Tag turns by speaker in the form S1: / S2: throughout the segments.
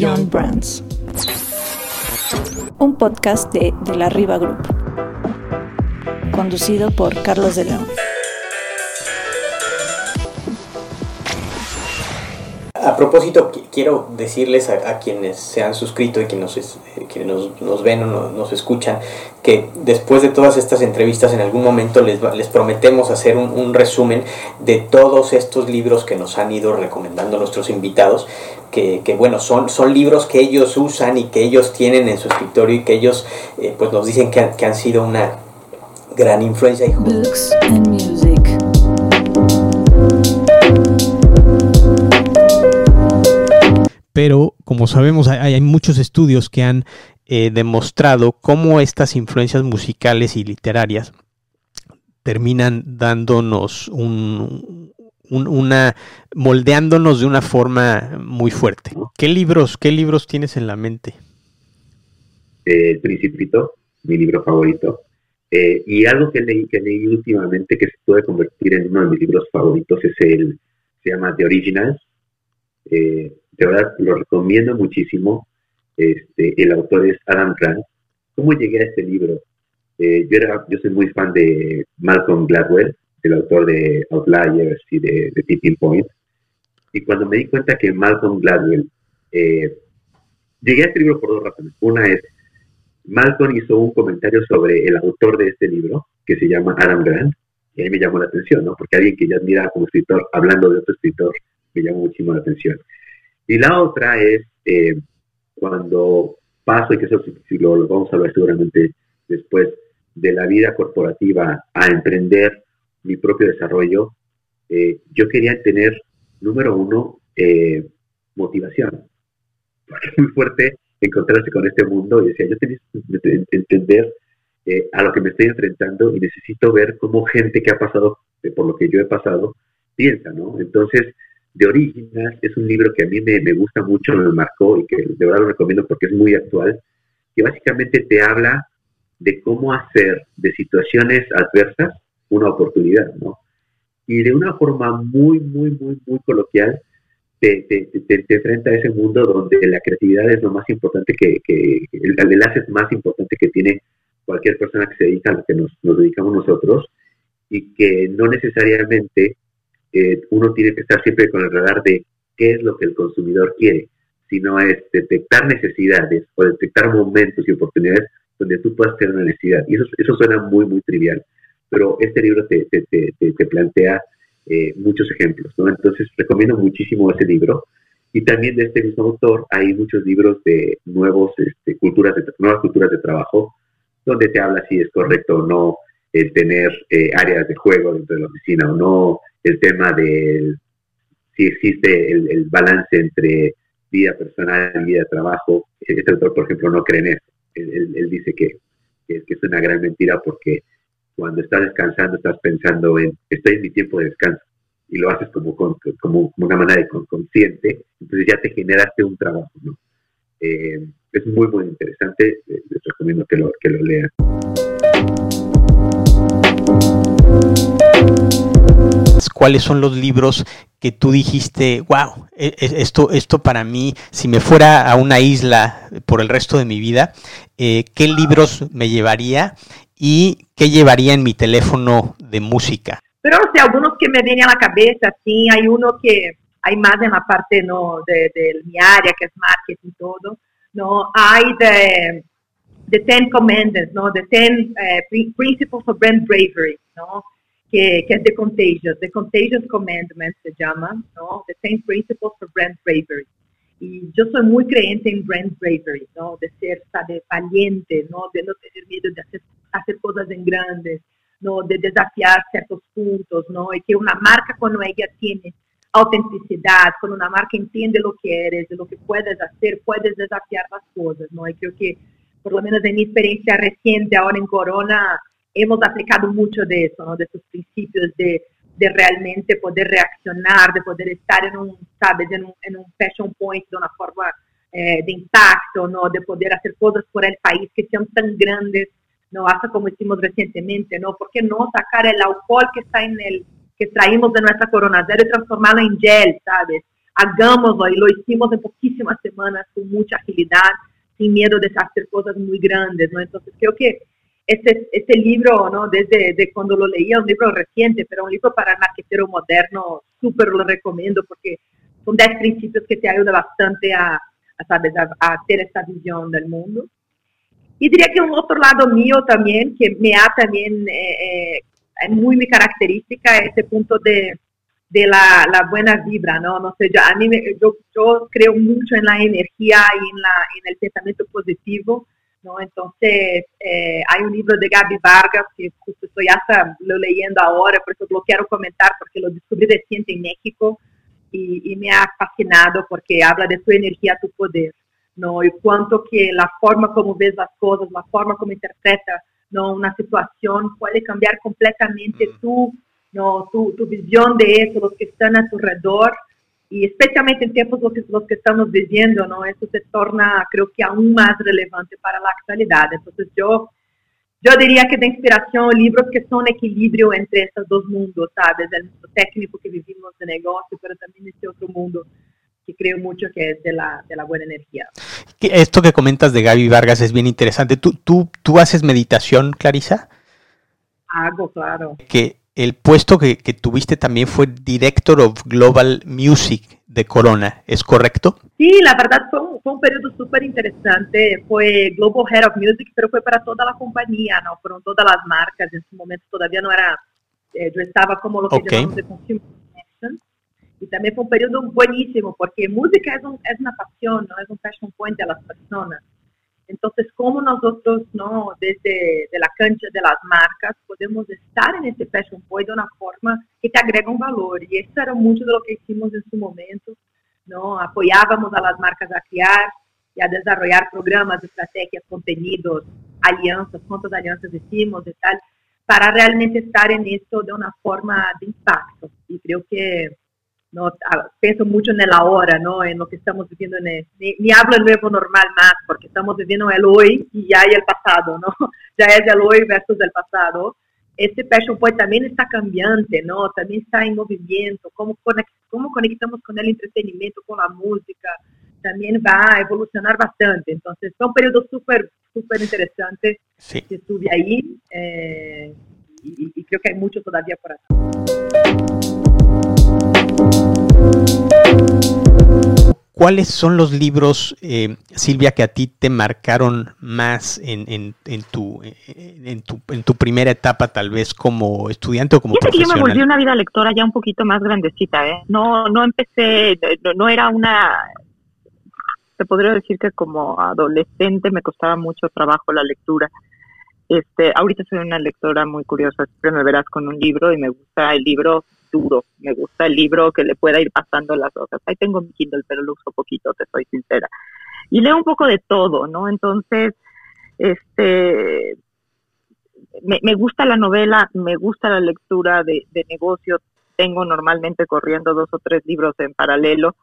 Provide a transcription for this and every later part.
S1: Beyond Brands. Un podcast de, de la Riva Group. Conducido por Carlos de León.
S2: A propósito, quiero decirles a, quienes se han suscrito y quienes nos, eh, nos, ven o nos, escuchan que después de todas estas entrevistas en algún momento les, les prometemos hacer un, resumen de todos estos libros que nos han ido recomendando nuestros invitados, que, bueno, son, son libros que ellos usan y que ellos tienen en su escritorio y que ellos eh, pues nos dicen que que han sido una gran influencia. Books and music.
S3: Pero como sabemos hay, muchos estudios que han eh, demostrado cómo estas influencias musicales y literarias terminan dándonos un, una moldeándonos de una forma muy fuerte. ¿Qué libros, qué libros tienes en la mente?
S4: El Principito, mi libro favorito. Eh, y algo que leí, que leí últimamente que se puede convertir en uno de mis libros favoritos es el, se llama The Originals. Eh, de verdad lo recomiendo muchísimo. Este, el autor es Adam Grant. ¿Cómo llegué a este libro? Eh, yo, era, yo soy muy fan de Malcolm Gladwell, el autor de Outliers y de, de Tipping Point. Y cuando me di cuenta que Malcolm Gladwell, eh, llegué a este libro por dos razones. Una es, Malcolm hizo un comentario sobre el autor de este libro, que se llama Adam Grant, y ahí me llamó la atención, ¿no? Porque alguien que ya admira como escritor, hablando de otro escritor, me llamó muchísimo la atención. Y la otra es eh, cuando paso, y que eso sí lo, vamos a hablar seguramente después, de la vida corporativa a emprender mi propio desarrollo, eh, yo quería tener, número uno, eh, motivación. Porque es muy fuerte encontrarse con este mundo y decía, yo tengo que entender a lo que me estoy enfrentando y necesito ver cómo gente que ha pasado por lo que yo he pasado piensa, ¿no? Entonces, de Original es un libro que a mí me, gusta mucho, me marcó y que de verdad lo recomiendo porque es muy actual, que básicamente te habla de cómo hacer de situaciones adversas una oportunidad, ¿no? Y de una forma muy, muy, muy, muy coloquial, te, te, te, enfrenta a ese mundo donde la creatividad es lo más importante que, que el, enlace más importante que tiene cualquier persona que se dedica a lo que nos, nos dedicamos nosotros y que no necesariamente uno tiene que estar siempre con el radar de qué es lo que el consumidor quiere, sino es detectar necesidades o detectar momentos y oportunidades donde tú puedas tener una necesidad. Y eso, eso suena muy, muy trivial, pero este libro te, te, te, plantea eh, muchos ejemplos, ¿no? Entonces recomiendo muchísimo ese libro. Y también de este mismo autor hay muchos libros de nuevos, este, culturas de, nuevas culturas de trabajo, donde te habla si es correcto o no tener eh, áreas de juego dentro de la oficina o no, el tema de si existe el, balance entre vida personal y vida trabajo. Este autor, por ejemplo, no cree en eso. Él, dice que, es una gran mentira porque cuando estás descansando estás pensando en, estoy en mi tiempo de descanso y lo haces como, como, una manera de consciente, entonces ya te generaste un trabajo. ¿no? Eh, es muy, muy interesante. Les recomiendo que lo, que lo lean.
S3: Cuáles son los libros que tú dijiste, wow, e, e, esto, esto para mí, si me fuera a una isla por el resto de mi vida, eh, ¿qué libros me llevaría y qué llevaría en mi teléfono de música?
S5: Pero no sé, algunos que me vienen a la cabeza, sí, hay uno que hay más en la parte no, de, mi área, que es marketing y todo, ¿no? Hay de, The Ten Commandments, ¿no? The Ten eh, Principles of Brand Bravery, ¿no? Que, que es The Contagious. The Contagious Commandments se llama, ¿no? The Ten Principles for Brand Bravery. Y yo soy muy creyente en brand bravery, ¿no? De ser, sabe, valiente, ¿no? De no tener miedo de hacer, hacer cosas en grandes, ¿no? De desafiar ciertos puntos, ¿no? Y que una marca cuando ella tiene autenticidad, cuando una marca entiende lo que eres, lo que puedes hacer, puedes desafiar las cosas, ¿no? Y creo que, por lo menos en mi experiencia reciente ahora en Corona, hemos aplicado mucho de eso, ¿no? de esos principios de, de, realmente poder reaccionar, de poder estar en un, ¿sabes? En un, en un fashion point de una forma eh, de impacto, ¿no? de poder hacer cosas por el país que sean tan grandes, ¿no? hasta como hicimos recientemente, ¿no? ¿Por qué no sacar el alcohol que está en el que traímos de nuestra Corona Cero y transformarlo en gel, ¿sabes? hagámoslo y lo hicimos en poquísimas semanas con mucha agilidad, sin miedo de hacer cosas muy grandes, ¿no? Entonces creo que este, este libro, ¿no? Desde de cuando lo leía, un libro reciente, pero un libro para el marquetero moderno, súper lo recomiendo porque son 10 principios que te ayudan bastante a, a, ¿sabes? a, a tener esta visión del mundo. Y diría que un otro lado mío también, que me ha también, eh, eh, muy mi característica, ese punto de, de la, la, buena vibra, ¿no? No sé, yo, a mí me, yo, yo, creo mucho en la energía y en, la, en el pensamiento positivo, ¿no? Entonces, eh, hay un libro de Gaby Vargas que justo estoy hasta lo leyendo ahora, por eso lo quiero comentar, porque lo descubrí reciente en México y, y me ha fascinado porque habla de tu energía, tu poder. ¿no? Y cuánto que la forma como ves las cosas, la forma como interpreta ¿no? una situación puede cambiar completamente mm. tu, ¿no? Tu, tu, visión de eso, los que están a tu alrededor. Y especialmente en tiempos los que, los que estamos viviendo, ¿no? Eso se torna, creo que, aún más relevante para la actualidad. Entonces yo, yo diría que de inspiración libros que son equilibrio entre estos dos mundos, ¿sabes? El mundo técnico que vivimos de negocio, pero también este otro mundo creo mucho que es de la, de la buena energía.
S3: Esto que comentas de Gaby Vargas es bien interesante. ¿Tú, tú, tú haces meditación, Clarisa?
S5: Hago, claro.
S3: Que el puesto que, que, tuviste también fue Director of Global Music de Corona, ¿es correcto?
S5: Sí, la verdad fue un, fue un periodo súper interesante. Fue Global Head of Music, pero fue para toda la compañía, ¿no? Fueron todas las marcas. En su momento todavía no era, eh, yo estaba como lo que okay. llamamos de Consumer y también fue un periodo buenísimo porque música es, un, es una pasión, ¿no? es un passion point a las personas. Entonces, ¿cómo nosotros, no, desde de la cancha de las marcas, podemos estar en ese passion point de una forma que te agrega un valor? Y eso era mucho de lo que hicimos en su momento, ¿no? Apoyábamos a las marcas a crear y a desarrollar programas, estrategias, contenidos, alianzas, cuántas alianzas hicimos y tal, para realmente estar en esto de una forma de impacto. Y creo que ¿no? Ah, pienso mucho en el ahora, ¿no? En lo que estamos viviendo, en el, ni, ni, hablo el nuevo normal más, porque estamos viviendo el hoy y ya hay el pasado, ¿no? Ya es el hoy versus el pasado. Este Passion Point también está cambiante, ¿no? También está en movimiento, cómo, cómo conectamos con el entretenimiento, con la música, también va a evolucionar bastante. Entonces, fue un periodo súper, súper interesante
S3: sí.
S5: que estuve ahí eh, y, y creo que hay mucho todavía por hacer.
S3: ¿Cuáles son los libros, eh, Silvia, que a ti te marcaron más en, en, en, tu, en, tu, en tu primera etapa, tal vez como estudiante o como
S6: Fíjate
S3: profesional?
S6: que yo me volví una vida lectora ya un poquito más grandecita, ¿eh? No, no empecé, no, no era una... Te podría decir que como adolescente me costaba mucho trabajo la lectura. Este, ahorita soy una lectora muy curiosa, siempre me verás con un libro y me gusta el libro duro. Me gusta el libro que le pueda ir pasando las hojas. Ahí tengo mi Kindle, pero lo uso poquito, te soy sincera. Y leo un poco de todo, ¿no? Entonces, este, me, me gusta la novela, me gusta la lectura de, de, negocio. Tengo normalmente corriendo dos o tres libros en paralelo.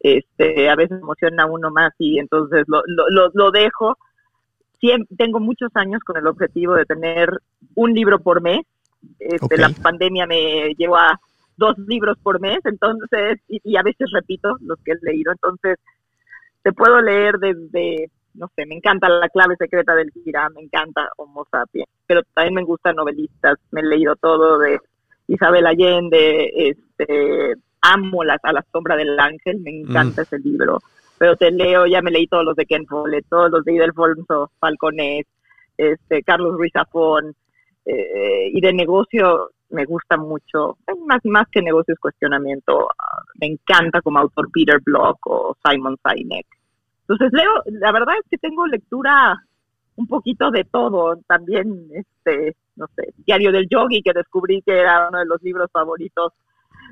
S6: Este, a veces emociona uno más y entonces lo, lo, lo, lo dejo. Siempre, tengo muchos años con el objetivo de tener un libro por mes. Este, okay. La pandemia me llevó a dos libros por mes, entonces, y, y, a veces repito los que he leído, entonces, te puedo leer desde, no sé, me encanta La clave secreta del Gira, me encanta Homo sapiens, pero también me gustan novelistas, me he leído todo de Isabel Allende, este, amo las, a la sombra del ángel, me encanta mm. ese libro, pero te leo, ya me leí todos los de Ken Follett, todos los de Ildefonso Falcones, este, Carlos Ruiz Zafón, eh, y de negocio me gusta mucho, más, más que negocios cuestionamiento, uh, me encanta como autor Peter Block o Simon Sinek. Entonces leo, la verdad es que tengo lectura un poquito de todo, también este, no sé, Diario del Yogi que descubrí que era uno de los libros favoritos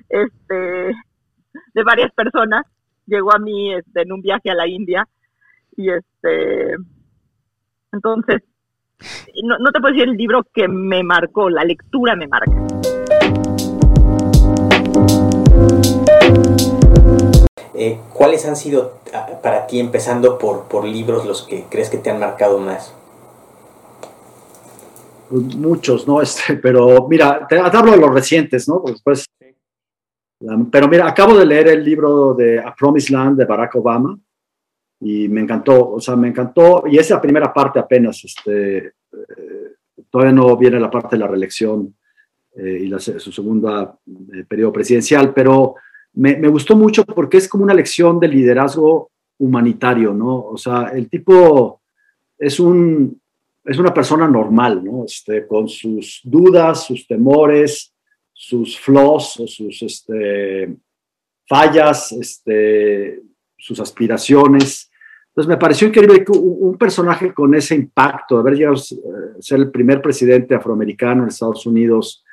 S6: este de varias personas, llegó a mí este, en un viaje a la India y este entonces no, no, te puedo decir el libro que me marcó, la lectura me marca.
S2: Eh, ¿Cuáles han sido ah, para ti, empezando por, por libros, los que crees que te han marcado más?
S7: Muchos, ¿no? Este, pero mira, te, te hablo de los recientes, ¿no? Pues, pues pero mira, acabo de leer el libro de A Promised Land de Barack Obama y me encantó, o sea, me encantó, y esa primera parte apenas, este, todavía no viene la parte de la reelección eh, y su segunda eh, periodo presidencial, pero me, me, gustó mucho porque es como una lección de liderazgo humanitario, ¿no? O sea, el tipo es un, es una persona normal, ¿no? Este, con sus dudas, sus temores, sus flaws o sus este, fallas, este, sus aspiraciones. Entonces me pareció increíble que un, personaje con ese impacto, haber llegado a ser el primer presidente afroamericano en Estados Unidos,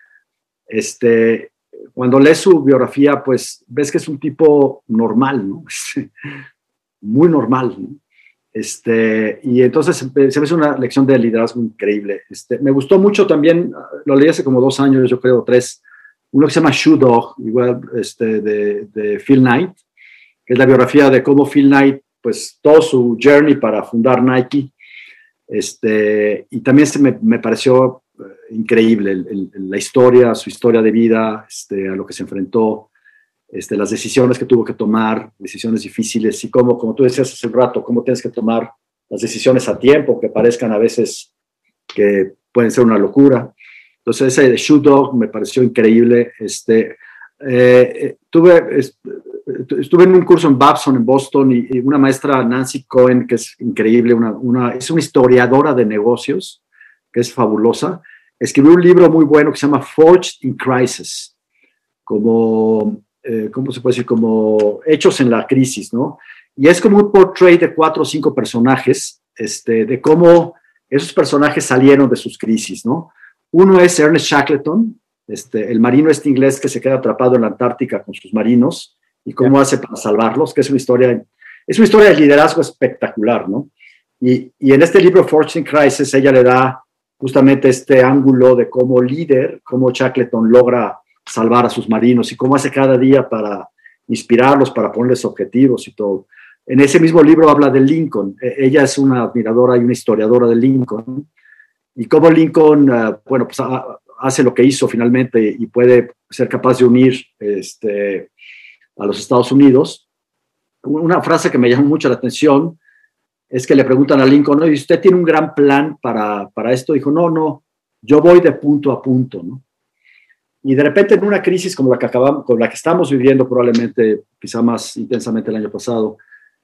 S7: este, cuando lees su biografía, pues ves que es un tipo normal, ¿no? Muy normal, ¿no? Este, y entonces se me hizo una lección de liderazgo increíble. Este, me gustó mucho también, lo leí hace como dos años, yo creo, tres, uno que se llama Shoe Dog, igual este, de, de Phil Knight, que es la biografía de cómo Phil Knight, pues todo su journey para fundar Nike. Este, y también se me, me pareció eh, increíble la historia, su historia de vida, este, a lo que se enfrentó, este, las decisiones que tuvo que tomar, decisiones difíciles y cómo, como tú decías hace un rato, cómo tienes que tomar las decisiones a tiempo, que parezcan a veces que pueden ser una locura. Entonces ese de Shoe Dog me pareció increíble. Este, eh, eh, tuve, estuve en un curso en Babson, en Boston, y, una maestra, Nancy Cohen, que es increíble, una, una, es una historiadora de negocios, que es fabulosa. Escribió un libro muy bueno que se llama Forged in Crisis, como, eh, ¿cómo se puede decir? Como hechos en la crisis, ¿no? Y es como un portrait de cuatro o cinco personajes, este, de cómo esos personajes salieron de sus crisis, ¿no? Uno es Ernest Shackleton, este, el marino este inglés que se queda atrapado en la Antártica con sus marinos y cómo hace para salvarlos, que es una historia, es una historia de liderazgo espectacular, ¿no? Y, y en este libro, Fortune Crisis, ella le da justamente este ángulo de cómo líder, cómo Shackleton logra salvar a sus marinos y cómo hace cada día para inspirarlos, para ponerles objetivos y todo. En ese mismo libro habla de Lincoln. E, ella es una admiradora y una historiadora de Lincoln. Y cómo Lincoln, uh, bueno, pues hace lo que hizo finalmente y puede ser capaz de unir este, a los Estados Unidos. Una frase que me llamó mucho la atención es que le preguntan a Lincoln, ¿no? ¿y usted tiene un gran plan para, para esto? Dijo, no, no, yo voy de punto a punto, ¿no? Y de repente en una crisis como la que acabamos, con la que estamos viviendo probablemente, quizá más intensamente el año pasado,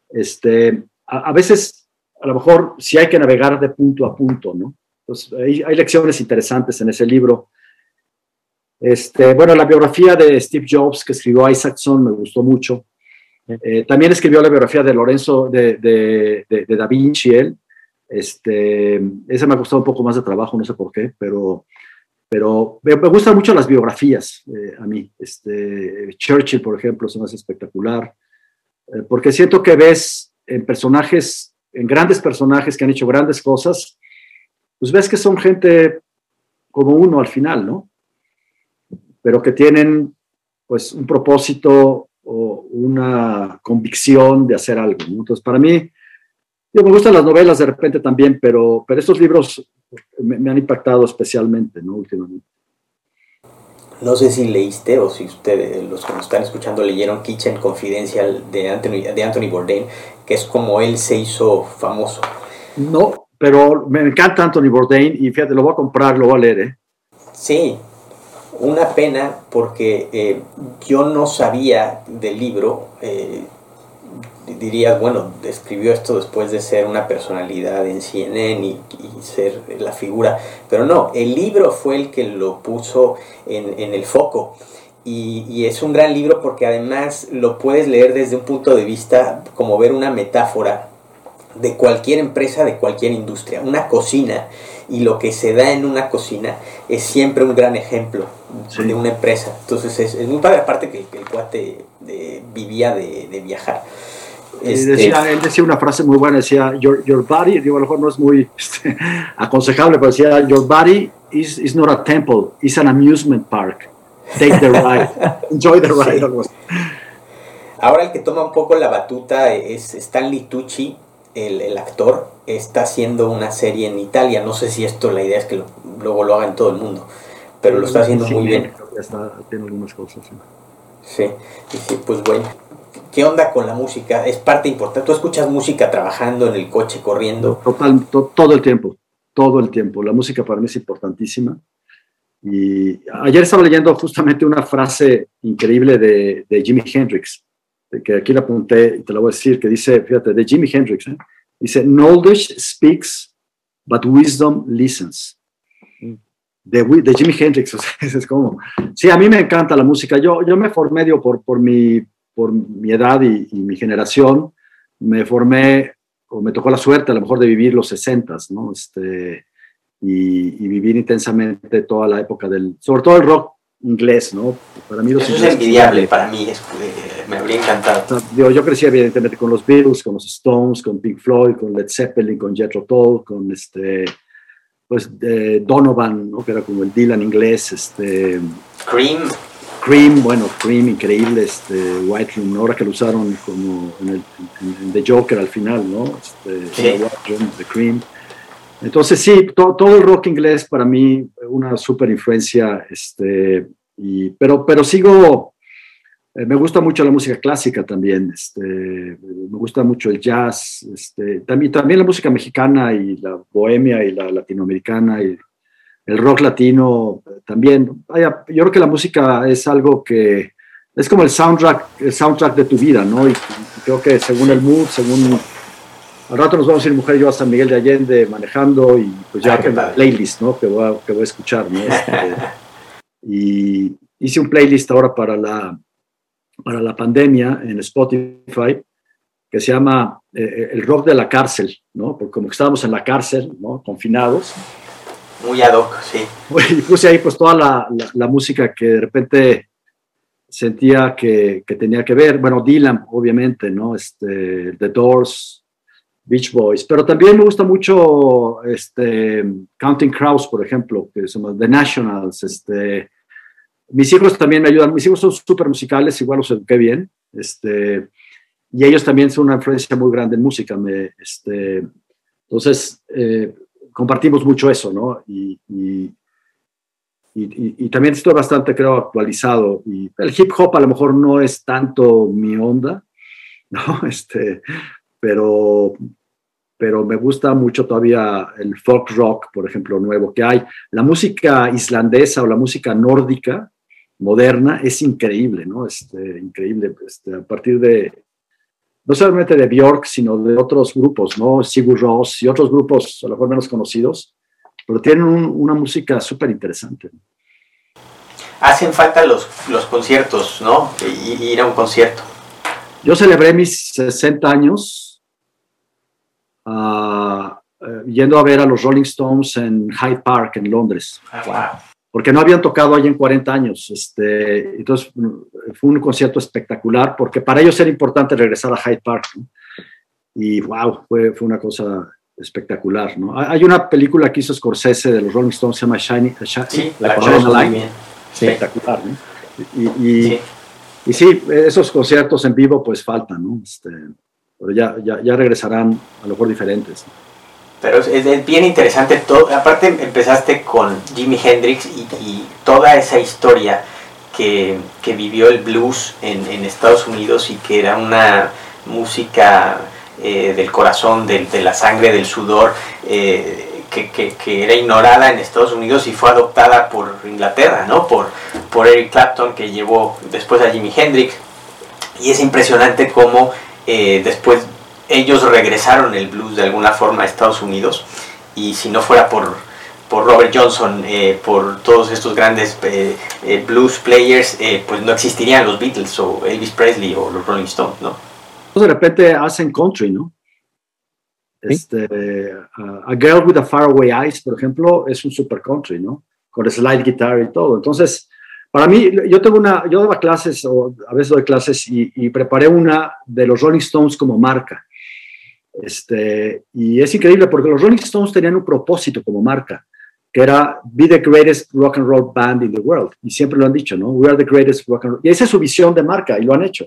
S7: este, a, veces, a lo mejor sí hay que navegar de punto a punto, ¿no? Entonces, hay, hay lecciones interesantes en ese libro. Este, bueno, la biografía de Steve Jobs que escribió Isaacson me gustó mucho. Eh, también escribió la biografía de Lorenzo de, de, de, Da Vinci, él. Este, esa me ha costado un poco más de trabajo, no sé por qué, pero, pero me, gustan mucho las biografías eh, a mí. Este, Churchill, por ejemplo, es más espectacular, eh, porque siento que ves en personajes, en grandes personajes que han hecho grandes cosas, pues ves que son gente como uno al final, ¿no? Pero que tienen pues un propósito o una convicción de hacer algo. Entonces, para mí, yo me gustan las novelas de repente también, pero, pero estos libros me, han impactado especialmente, ¿no? Últimamente.
S2: No sé si leíste o si ustedes, los que nos están escuchando, leyeron Kitchen Confidential de Anthony, de Anthony Bourdain, que es como él se hizo famoso.
S7: No, pero me encanta Anthony Bourdain y fíjate, lo voy a comprar, lo voy a leer, ¿eh?
S2: Sí, una pena porque eh, yo no sabía del libro, eh, dirías, bueno, escribió esto después de ser una personalidad en CNN y, ser la figura, pero no, el libro fue el que lo puso en, el foco. Y, es un gran libro porque además lo puedes leer desde un punto de vista como ver una metáfora de cualquier empresa, de cualquier industria. Una cocina y lo que se da en una cocina es siempre un gran ejemplo de una empresa. Entonces es, muy padre, aparte que, el cuate vivía de, viajar.
S7: Este, decía, él decía una frase muy buena, decía, your, your body, digo, a lo mejor no es muy este, aconsejable, pero decía, your body is, is not a temple, it's an amusement park. Take the ride, enjoy the ride.
S2: Ahora el que toma un poco la batuta es Stanley Tucci, el, el, actor, está haciendo una serie en Italia. No sé si esto, la idea es que luego lo haga en todo el mundo, pero lo está haciendo muy bien.
S7: Está, tiene algunas cosas.
S2: Sí, y sí, pues bueno. ¿Qué onda con la música? Es parte importante. ¿Tú escuchas música trabajando en el coche, corriendo?
S7: Total, to- todo el tiempo, todo el tiempo. La música para mí es importantísima. Y ayer estaba leyendo justamente una frase increíble de, de Jimi Hendrix, que aquí la apunté y te la voy a decir, que dice, fíjate, de Jimi Hendrix, ¿eh? dice, knowledge speaks, but wisdom listens. De, de Jimi Hendrix, o sea, es como, sí, a mí me encanta la música. Yo, yo me formé, digo, por, por, mi, por mi edad y, y mi generación, me formé o me tocó la suerte a lo mejor de vivir los 60, ¿no? Este, y, y vivir intensamente toda la época del, sobre todo el rock inglés, ¿no? Para mí los
S2: Eso es envidiable para mí, es- me habría encantado.
S7: digo, yo crecí evidentemente con los Beatles, con los Stones, con Pink Floyd, con Led Zeppelin, con Jethro Tull, con este, pues eh, Donovan, ¿no? que era como el Dylan inglés, este,
S2: Cream,
S7: Cream, bueno, Cream increíble, este, White Room, ahora que lo usaron como en, el, en- en The Joker al final, ¿no? Este,
S2: Sí.
S7: The White Room, The Cream. Entonces sí, to- todo el rock inglés para mí una súper influencia, este, y, pero, pero sigo, eh, me gusta mucho la música clásica también, este, me gusta mucho el jazz, este, también, también la música mexicana y la bohemia y la latinoamericana y el rock latino también. Vaya, yo creo que la música es algo que es como el soundtrack, el soundtrack de tu vida, ¿no? Y, y creo que según el mood, según al rato nos vamos a ir mujer y yo a San Miguel de Allende manejando y pues ya
S2: Ah,
S7: tengo
S2: padre.
S7: una playlist, ¿no? Que voy a, que voy a escuchar, ¿no? Este, y hice un playlist ahora para la, para la pandemia en Spotify que se llama eh, El rock de la cárcel, ¿no? Porque como que estábamos en la cárcel, ¿no? Confinados.
S2: muy ad hoc, sí.
S7: Y puse ahí pues toda la, la- la música que de repente sentía que, que tenía que ver. Bueno, Dylan, obviamente, ¿no? Este, The Doors, Beach Boys, pero también me gusta mucho este, Counting Crows, por ejemplo, que son The Nationals. Este, mis hijos también me ayudan. Mis hijos son súper musicales, igual los eduqué bien. Este, y ellos también son una influencia muy grande en música. Me, este, entonces, eh, compartimos mucho eso, ¿no? Y, y, y, y- también estoy bastante, creo, actualizado. Y el hip hop a lo mejor no es tanto mi onda, ¿no? Este, pero, pero me gusta mucho todavía el folk rock, por ejemplo, nuevo que hay. La música islandesa o la música nórdica moderna es increíble, ¿no? Este, increíble. Este, a partir de, no solamente de Björk, sino de otros grupos, ¿no? Sigur Rós y otros grupos a lo mejor menos conocidos, pero tienen un- una música súper interesante.
S2: Hacen falta los, los conciertos, ¿no? Y, y ir a un concierto.
S7: Yo celebré mis 60 años ah, eh, yendo a ver a los Rolling Stones en Hyde Park, en Londres, porque no habían tocado ahí en 40 años. Este, entonces mm, fue un concierto espectacular, porque para ellos era importante regresar a Hyde Park. ¿no? Y wow, fue, fue una cosa espectacular. ¿no? Hay una película que hizo Scorsese de los Rolling Stones, se llama Shiny, Shi-
S2: Sí,
S7: La
S2: la bien. Sí,
S7: espectacular. ¿no? Y, y-
S2: sí.
S7: y sí, esos conciertos en vivo pues faltan, ¿no? Este, pero ya, ya, ya regresarán a lo mejor diferentes.
S2: Pero es, bien interesante todo. Aparte empezaste con Jimi Hendrix y, y toda esa historia que, que vivió el blues en, en Estados Unidos y que era una música eh, del corazón, de la sangre, del sudor, eh, que, que- que era ignorada en Estados Unidos y fue adoptada por Inglaterra, ¿no? Por, por Eric Clapton, que llevó después a Jimi Hendrix. Y es impresionante cómo eh, después ellos regresaron el blues de alguna forma a Estados Unidos y si no fuera por, por Robert Johnson, eh, por todos estos grandes eh, eh, blues players, eh, pues no existirían los Beatles o Elvis Presley o los Rolling Stones, ¿no?
S7: Entonces de repente hacen country, ¿no? Este, uh, a Girl with a Faraway Eyes, por ejemplo, es un super country, ¿no? Con slide guitar y todo. Entonces, para mí, yo tengo una, yo daba clases, o a veces doy clases, y, y preparé una de los Rolling Stones como marca. Este, y es increíble porque los Rolling Stones tenían un propósito como marca, que era be the greatest rock and roll band in the world. Y siempre lo han dicho, ¿no? We are the greatest rock and roll. Y esa es su visión de marca y lo han hecho.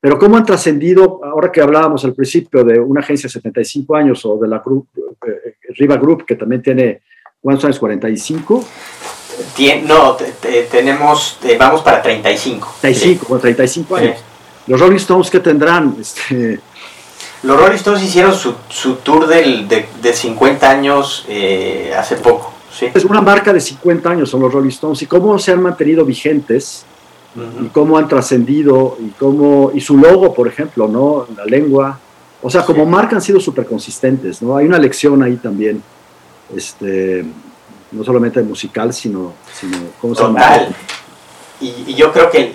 S7: Pero cómo han trascendido, ahora que hablábamos al principio de una agencia de 75 años o de la group, eh, Riva Group, que también tiene, ¿cuántos años? 45.
S2: Tien- no, te- te- tenemos, eh, vamos para 35.
S7: 35, o 35 años. Los Rolling Stones, ¿qué tendrán? Este,
S2: Los Rolling Stones hicieron su, su tour del, de, de 50 años eh, hace poco, ¿sí?
S7: es una marca de 50 años, son los Rolling Stones. ¿Y cómo se han mantenido vigentes? y cómo han trascendido y cómo y su logo, por ejemplo, ¿no? La lengua, o sea, como
S2: Sí.
S7: marca han sido súper consistentes, ¿no? Hay una lección ahí también, este, no solamente musical, sino, sino ¿cómo se llama?
S2: Total. Y, y yo creo que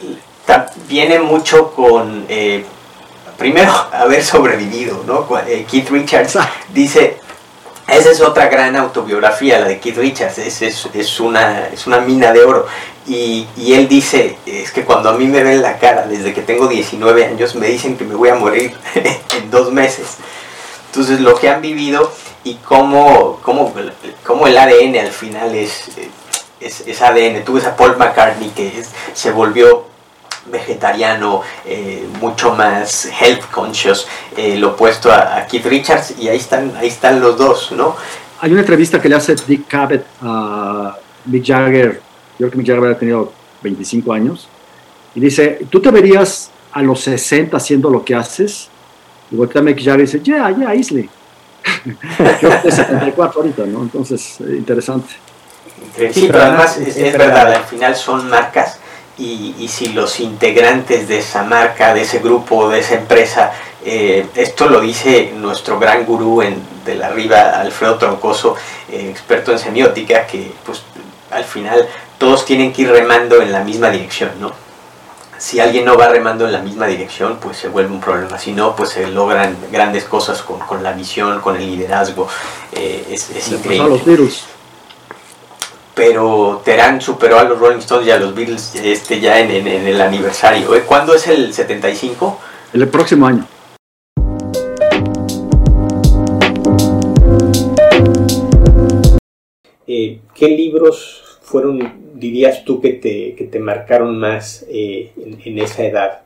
S2: viene mucho con, eh, primero, haber sobrevivido, ¿no? Eh, Keith Richards dice, esa es otra gran autobiografía, la de Keith Richards, es, es, una, es una mina de oro. Y, y él dice, es que cuando a mí me ven la cara, desde que tengo 19 años, me dicen que me voy a morir en dos meses. Entonces, lo que han vivido y cómo, cómo, cómo el ADN al final es, eh, es, es ADN. Tú ves a Paul McCartney que se volvió vegetariano, eh, mucho más health conscious, eh, lo opuesto a, a Keith Richards, y ahí están, ahí están los dos, ¿no?
S7: Hay una entrevista que le hace Dick Cavett a Mick Jagger, yo creo que Mick Jagger había tenido 25 años, y dice, ¿tú te verías a los 60 haciendo lo que haces? Y voltea Mick Jagger y dice, yeah, yeah, easily. yo de 74 ahorita, ¿no? Entonces, eh, interesante.
S2: Sí, pero además es, es verdad, al final son marcas y, y si los integrantes de esa marca, de ese grupo, de esa empresa, eh, esto lo dice nuestro gran gurú en, de la arriba, Alfredo Troncoso, eh, experto en semiótica, que pues al final todos tienen que ir remando en la misma dirección, ¿no? Si alguien no va remando en la misma dirección, pues se vuelve un problema. Si no, pues se logran grandes cosas con, con la visión, con el liderazgo. Eh, es, es increíble
S7: los Beatles.
S2: Pero Terán superó a los Rolling Stones y a los Beatles este, ya en, en- en el aniversario. ¿eh? ¿Cuándo es el 75?
S7: El próximo año.
S3: Eh, ¿Qué libros fueron, dirías tú, que te, que te marcaron más eh, en, en esa edad?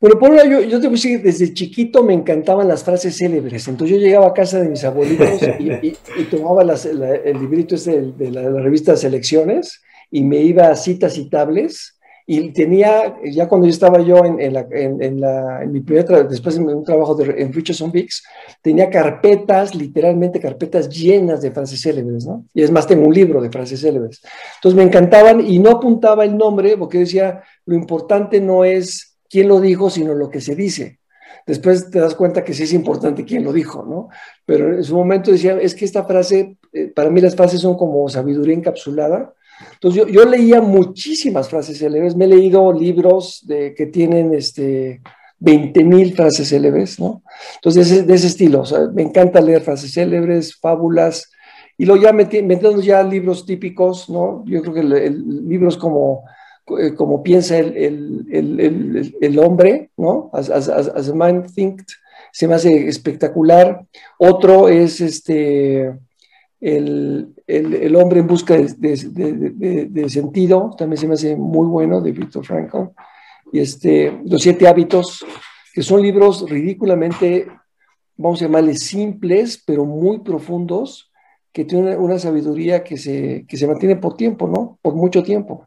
S8: Bueno, por una, yo, yo te voy a decir, desde chiquito me encantaban las frases célebres. Entonces yo llegaba a casa de mis abuelitos y, y- y tomaba las- la- el librito este de, de la, de la revista Selecciones y me iba a citas citables. Y tenía, ya cuando yo estaba yo en, en la- en- en la- en mi primer trabajo, después de un trabajo de, en Richardson Biggs, tenía carpetas, literalmente carpetas llenas de frases célebres, ¿no? Y es más, tengo un libro de frases célebres. Entonces me encantaban y no apuntaba el nombre porque yo decía, lo importante no es quién lo dijo, sino lo que se dice. Después te das cuenta que sí es importante quién lo dijo, ¿no? Pero en su momento decía, es que esta frase, eh, para mí las frases son como sabiduría encapsulada. Entonces yo, yo leía muchísimas frases célebres, me he leído libros de, que tienen este, 20 mil frases célebres, ¿no? Entonces de ese, de ese estilo, o sea, me encanta leer frases célebres, fábulas, y luego ya meti- metiendo ya libros típicos, ¿no? Yo creo que el- el- libros como como piensa el, el, el, hombre, ¿no? As, a man thinks, se me hace espectacular. Otro es este, el, hombre en busca de, sentido, también se me hace muy bueno, de Viktor Frankl. Y este, Los siete hábitos, que son libros ridículamente, vamos a llamarles simples, pero muy profundos, que tienen una, una sabiduría que se, que se mantiene por tiempo, ¿no? Por mucho tiempo.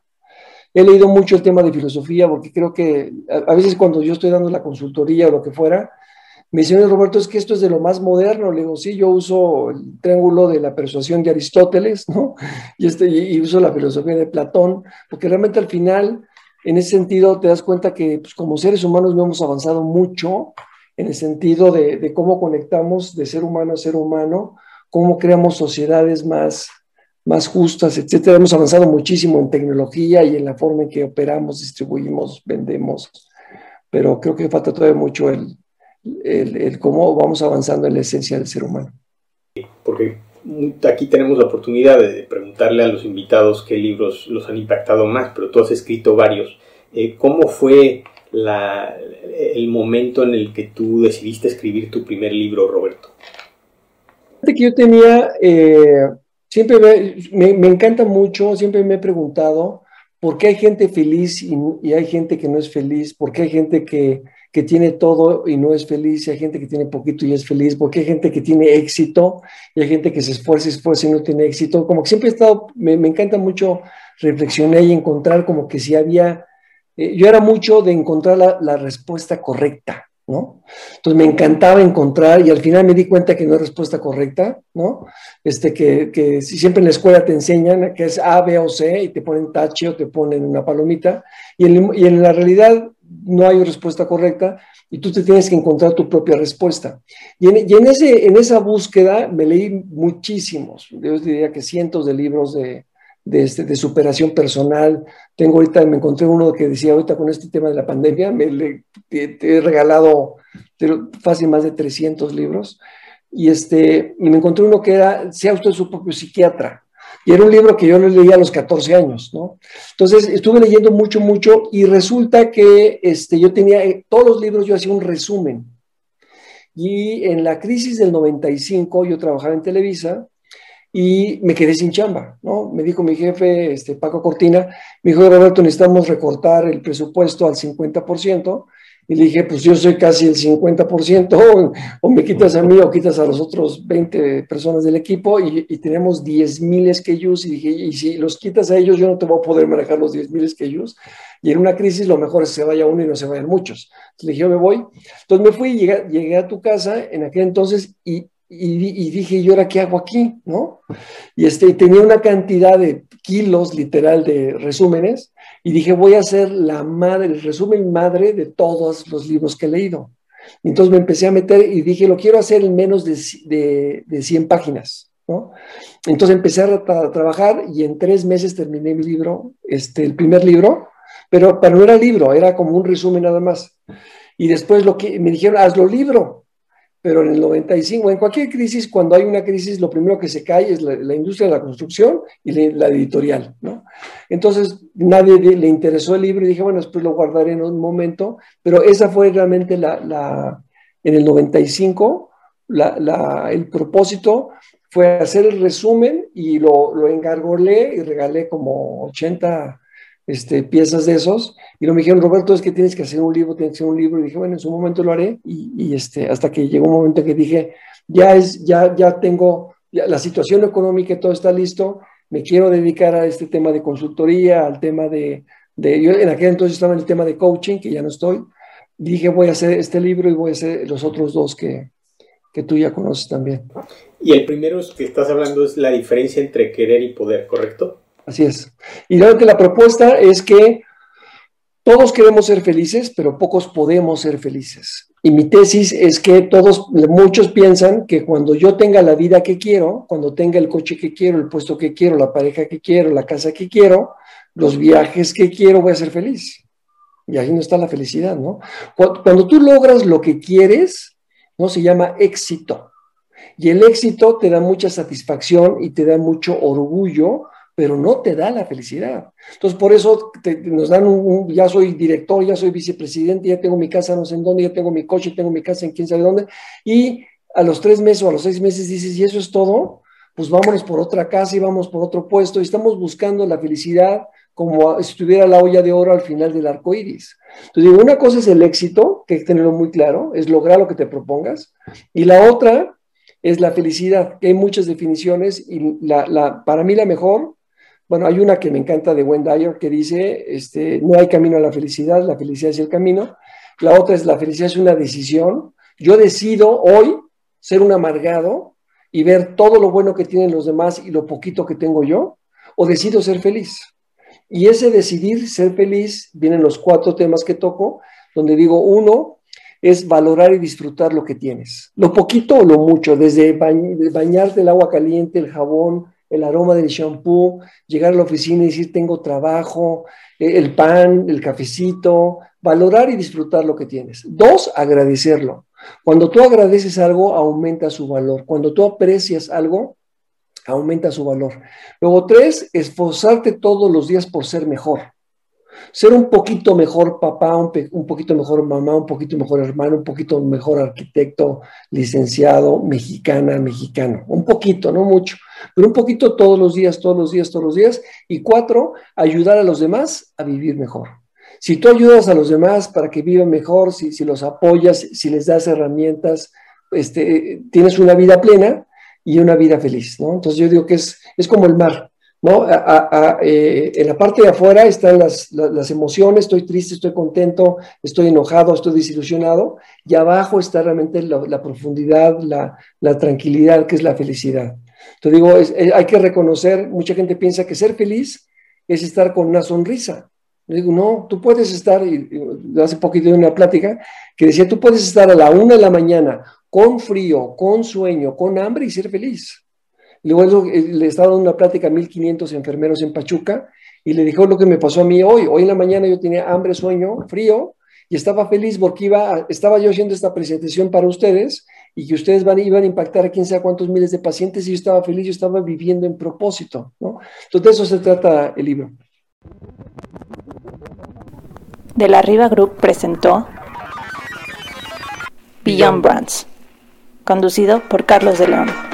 S8: He leído mucho el tema de filosofía porque creo que a, veces cuando yo estoy dando la consultoría o lo que fuera, me dicen, Roberto, es que esto es de lo más moderno. Le digo, sí, yo uso el triángulo de la persuasión de Aristóteles, ¿no? Y, este, y uso la filosofía de Platón, porque realmente al final, en ese sentido, te das cuenta que pues, como seres humanos no hemos avanzado mucho en el sentido de, de cómo conectamos de ser humano a ser humano, cómo creamos sociedades más, más justas, etcétera. Hemos avanzado muchísimo en tecnología y en la forma en que operamos, distribuimos, vendemos, pero creo que falta todavía mucho el, el, el, cómo vamos avanzando en la esencia del ser humano.
S3: Porque aquí tenemos la oportunidad de preguntarle a los invitados qué libros los han impactado más, pero tú has escrito varios. Eh, ¿Cómo fue la, el momento en el que tú decidiste escribir tu primer libro, Roberto?
S8: Que yo tenía, eh, siempre me, encanta mucho, siempre me he preguntado por qué hay gente feliz y, hay gente que no es feliz, por qué hay gente que, que tiene todo y no es feliz, y hay gente que tiene poquito y es feliz, porque hay gente que tiene éxito y hay gente que se esfuerza y esfuerza y no tiene éxito. Como que siempre he estado, me, me encanta mucho reflexionar y encontrar como que si había, eh, yo era mucho de encontrar la respuesta correcta. ¿No? Entonces me encantaba encontrar y al final me di cuenta que no es respuesta correcta, ¿no? Este, que, que si siempre en la escuela te enseñan que es A, B o C y te ponen tache o te ponen una palomita y en, y en la realidad no hay respuesta correcta y tú te tienes que encontrar tu propia respuesta. Y en, ese, en esa búsqueda me leí muchísimos, yo diría que cientos de libros de, de, este, de, superación personal. Tengo ahorita, me encontré uno que decía, ahorita con este tema de la pandemia, me le, te, he regalado fácil más de 300 libros. Y, este, y me encontré uno que era, sea usted su propio psiquiatra. Y era un libro que yo lo leía a los 14 años, ¿no? Entonces estuve leyendo mucho, mucho y resulta que este, yo tenía, todos los libros yo hacía un resumen. Y en la crisis del 95 yo trabajaba en Televisa y me quedé sin chamba, ¿no? Me dijo mi jefe, este, Paco Cortina, me dijo, Roberto, necesitamos recortar el presupuesto al 50%, y le dije, pues yo soy casi el 50%, o, o me quitas a mí o quitas a los otros 20 personas del equipo, y, y tenemos 10 mil SKUs, y dije, y si los quitas a ellos, yo no te voy a poder manejar los 10 mil SKUs, y en una crisis lo mejor es que se vaya uno y no se vayan muchos. Entonces le dije, yo me voy. Entonces me fui, llegué, llegué a tu casa en aquel entonces, y y, dije, ¿y ahora qué hago aquí? ¿No? Y este, tenía una cantidad de kilos literal de resúmenes y dije, voy a hacer la madre, el resumen madre de todos los libros que he leído. Entonces me empecé a meter y dije, lo quiero hacer en menos de, de, de 100 páginas. ¿no? Entonces empecé a, a, trabajar y en tres meses terminé mi libro, este, el primer libro, pero, pero no era libro, era como un resumen nada más. Y después lo que me dijeron, hazlo libro pero en el 95, en cualquier crisis, cuando hay una crisis, lo primero que se cae es la, industria de la construcción y la, la, editorial, ¿no? Entonces, nadie le interesó el libro y dije, bueno, después lo guardaré en un momento, pero esa fue realmente la, la en el 95, el propósito fue hacer el resumen y lo, lo engargolé y regalé como 80 este, piezas de esos, y lo me dijeron, Roberto, es que tienes que hacer un libro, tienes que hacer un libro, y dije, bueno, en su momento lo haré, y, este, hasta que llegó un momento que dije, ya es, ya, ya tengo, la situación económica, todo está listo, me quiero dedicar a este tema de consultoría, al tema de, de, yo en aquel entonces estaba en el tema de coaching, que ya no estoy, dije, voy a hacer este libro y voy a hacer los otros dos que, que tú ya conoces también.
S2: Y el primero que estás hablando es la diferencia entre querer y poder, ¿correcto?
S8: Así es. Y realmente la propuesta es que todos queremos ser felices, pero pocos podemos ser felices. Y mi tesis es que todos, muchos piensan que cuando yo tenga la vida que quiero, cuando tenga el coche que quiero, el puesto que quiero, la pareja que quiero, la casa que quiero, los viajes que quiero, voy a ser feliz. Y ahí no está la felicidad, ¿no? Cuando tú logras lo que quieres, ¿no? Se llama éxito. Y el éxito te da mucha satisfacción y te da mucho orgullo pero no te da la felicidad. Entonces, por eso nos dan un, ya soy director, ya soy vicepresidente, ya tengo mi casa no sé en dónde, ya tengo mi coche, tengo mi casa en quién sabe dónde, y a los tres meses o a los seis meses dices, ¿y eso es todo? Pues vámonos por otra casa y vamos por otro puesto, y estamos buscando la felicidad como si estuviera la olla de oro al final del arco iris. Entonces, digo, una cosa es el éxito, que hay que tenerlo muy claro, es lograr lo que te propongas, y la otra es la felicidad, que hay muchas definiciones, y la, la, para mí la mejor bueno, hay una que me encanta de Wayne Dyer que dice, este, no hay camino a la felicidad, la felicidad es el camino. La otra es, la felicidad es una decisión. Yo decido hoy ser un amargado y ver todo lo bueno que tienen los demás y lo poquito que tengo yo, o decido ser feliz. Y ese decidir ser feliz, vienen los cuatro temas que toco, donde digo, uno es valorar y disfrutar lo que tienes, lo poquito o lo mucho, desde bañarte el agua caliente, el jabón, el aroma del shampoo, llegar a la oficina y decir tengo trabajo, eh, el pan, el cafecito, valorar y disfrutar lo que tienes. Dos, agradecerlo. Cuando tú agradeces algo, aumenta su valor. Cuando tú aprecias algo, aumenta su valor. Luego, tres, esforzarte todos los días por ser mejor ser un poquito mejor papá, un, poquito mejor mamá, un poquito mejor hermano, un poquito mejor arquitecto, licenciado, mexicana, mexicano. Un poquito, no mucho, pero un poquito todos los días, todos los días, todos los días. Y cuatro, ayudar a los demás a vivir mejor. si tú ayudas a los demás para que vivan mejor, si, si los apoyas, si les das herramientas, este, tienes una vida plena y una vida feliz, ¿no? Entonces yo digo que es, es como el mar, ¿no? Eh, en la parte de afuera están las, las, emociones, estoy triste, estoy contento, estoy enojado, estoy desilusionado, y abajo está realmente la, profundidad, la, la, tranquilidad, que es la felicidad. Entonces digo, eh, hay que reconocer, mucha gente piensa que ser feliz es estar con una sonrisa. Yo digo, no, tú puedes estar, y, hace poquito una plática que decía, tú puedes estar a la una de la mañana con frío, con sueño, con hambre y ser feliz. Luego eh, le estaba dando una plática a 1500 enfermeros en Pachuca y le dijo lo que me pasó a mí hoy. Hoy en la mañana yo tenía hambre, sueño, frío y estaba feliz porque iba, estaba yo haciendo esta presentación para ustedes y que ustedes van, iban a impactar a quién sabe cuántos miles de pacientes y yo estaba feliz, yo estaba viviendo en propósito. ¿no? Entonces de eso se trata el libro.
S1: De la Riva Group presentó Beyond Brands, conducido por Carlos de León.